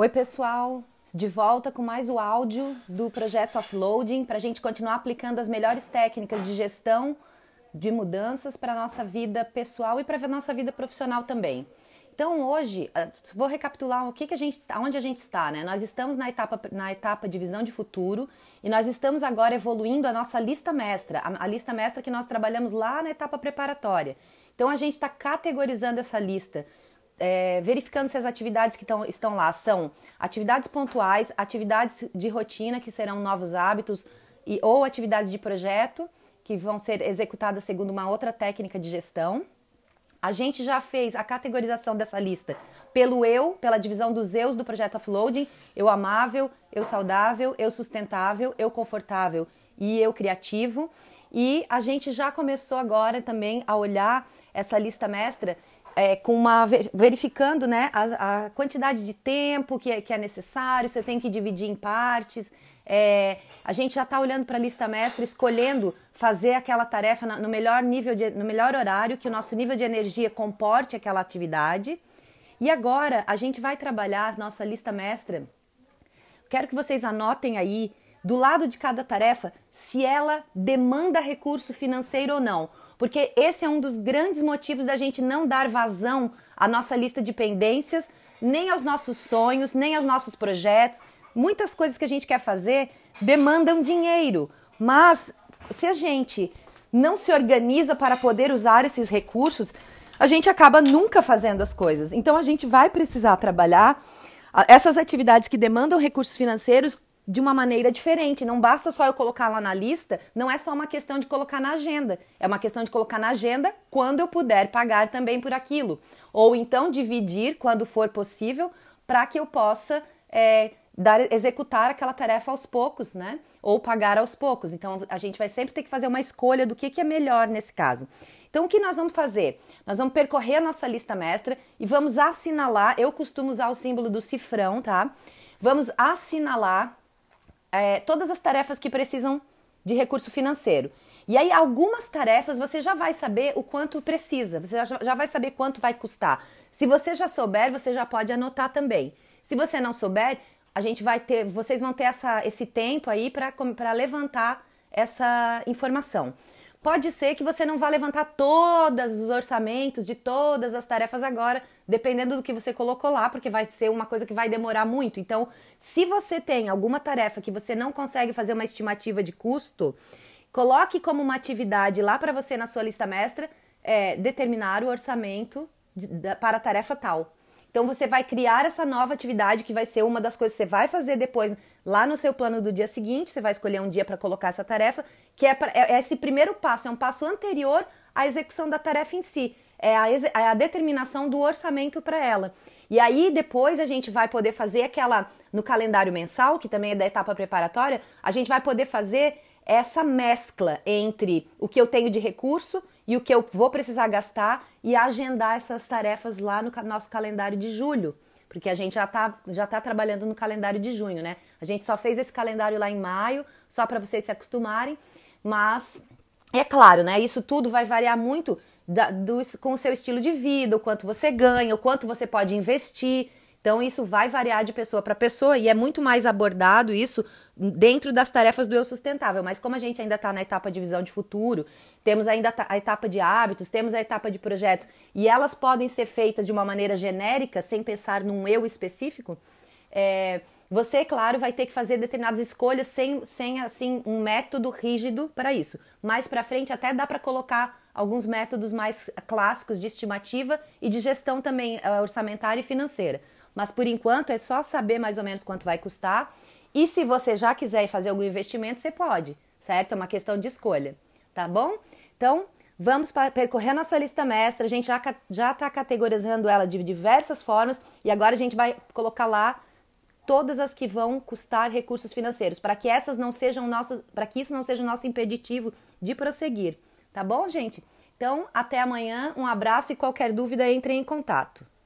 Oi, pessoal! De volta com mais o áudio do projeto Offloading para a gente continuar aplicando as melhores técnicas de gestão de mudanças para a nossa vida pessoal e para a nossa vida profissional também. Então hoje, ah, vou recapitular o que, que a gente, onde a gente está, né? Nós estamos na etapa, na etapa de visão de futuro e nós estamos agora evoluindo a nossa lista mestra, a, a lista mestra que nós trabalhamos lá na etapa preparatória. Então a gente está categorizando essa lista é, verificando se as atividades que tão, estão lá são atividades pontuais, atividades de rotina, que serão novos hábitos, e, ou atividades de projeto, que vão ser executadas segundo uma outra técnica de gestão. A gente já fez a categorização dessa lista pelo eu, pela divisão dos eus do projeto Offloading: eu amável, eu saudável, eu sustentável, eu confortável e eu criativo. E a gente já começou agora também a olhar essa lista mestra é, com uma verificando né, a, a, quantidade de tempo que é, que é necessário, você tem que dividir em partes. É, a gente já está olhando para a lista mestra, escolhendo fazer aquela tarefa no melhor nível, de, no melhor horário, que o nosso nível de energia comporte aquela atividade. E agora a gente vai trabalhar nossa lista mestra. Quero que vocês anotem aí, do lado de cada tarefa, se ela demanda recurso financeiro ou não. Porque esse é um dos grandes motivos da gente não dar vazão à nossa lista de pendências, nem aos nossos sonhos, nem aos nossos projetos. Muitas coisas que a gente quer fazer demandam dinheiro, mas se a gente não se organiza para poder usar esses recursos, a gente acaba nunca fazendo as coisas. Então a gente vai precisar trabalhar essas atividades que demandam recursos financeiros de uma maneira diferente. Não basta só eu colocar lá na lista, não é só uma questão de colocar na agenda, é uma questão de colocar na agenda quando eu puder pagar também por aquilo. Ou então dividir quando for possível para que eu possa é, dar, executar aquela tarefa aos poucos, né? Ou pagar aos poucos. Então a gente vai sempre ter que fazer uma escolha do que, que é melhor nesse caso. Então o que nós vamos fazer? Nós vamos percorrer a nossa lista mestra e vamos assinalar. Eu costumo usar o símbolo do cifrão, tá? Vamos assinalar é, todas as tarefas que precisam de recurso financeiro. E aí, algumas tarefas você já vai saber o quanto precisa, você já, vai saber quanto vai custar. Se você já souber, você já pode anotar também. Se você não souber, a gente vai ter, vocês vão ter essa, esse tempo aí para levantar essa informação. Pode ser que você não vá levantar todos os orçamentos de todas as tarefas agora, dependendo do que você colocou lá, porque vai ser uma coisa que vai demorar muito. Então, se você tem alguma tarefa que você não consegue fazer uma estimativa de custo, coloque como uma atividade lá para você na sua lista mestra é, determinar o orçamento de, para a tarefa tal. Então você vai criar essa nova atividade que vai ser uma das coisas que você vai fazer depois lá no seu plano do dia seguinte. Você vai escolher um dia para colocar essa tarefa, que é, pra, é, esse primeiro passo, é um passo anterior à execução da tarefa em si. É a, é a determinação do orçamento para ela. E aí depois a gente vai poder fazer aquela no calendário mensal, que também é da etapa preparatória, a gente vai poder fazer essa mescla entre o que eu tenho de recurso e o que eu vou precisar gastar e agendar essas tarefas lá no nosso calendário de julho, porque a gente já está já tá trabalhando no calendário de junho, né? A gente só fez esse calendário lá em maio, só para vocês se acostumarem, mas é claro, né? Isso tudo vai variar muito da, do, com o seu estilo de vida, o quanto você ganha, o quanto você pode investir. Então, isso vai variar de pessoa para pessoa e é muito mais abordado isso dentro das tarefas do eu sustentável. Mas como a gente ainda está na etapa de visão de futuro, temos ainda a etapa de hábitos, temos a etapa de projetos e elas podem ser feitas de uma maneira genérica, sem pensar num eu específico. É, você, claro, vai ter que fazer determinadas escolhas sem, sem assim um método rígido para isso. Mais para frente até dá para colocar alguns métodos mais clássicos de estimativa e de gestão também uh, orçamentária e financeira. Mas por enquanto é só saber mais ou menos quanto vai custar. E se você já quiser fazer algum investimento, você pode, certo? É uma questão de escolha, tá bom? Então, vamos percorrer nossa lista mestra. A gente já está categorizando ela de diversas formas e agora a gente vai colocar lá todas as que vão custar recursos financeiros, para que essas não sejam nossos, para que isso não seja o nosso impeditivo de prosseguir, tá bom, gente? Então, até amanhã, um abraço e qualquer dúvida entre em contato.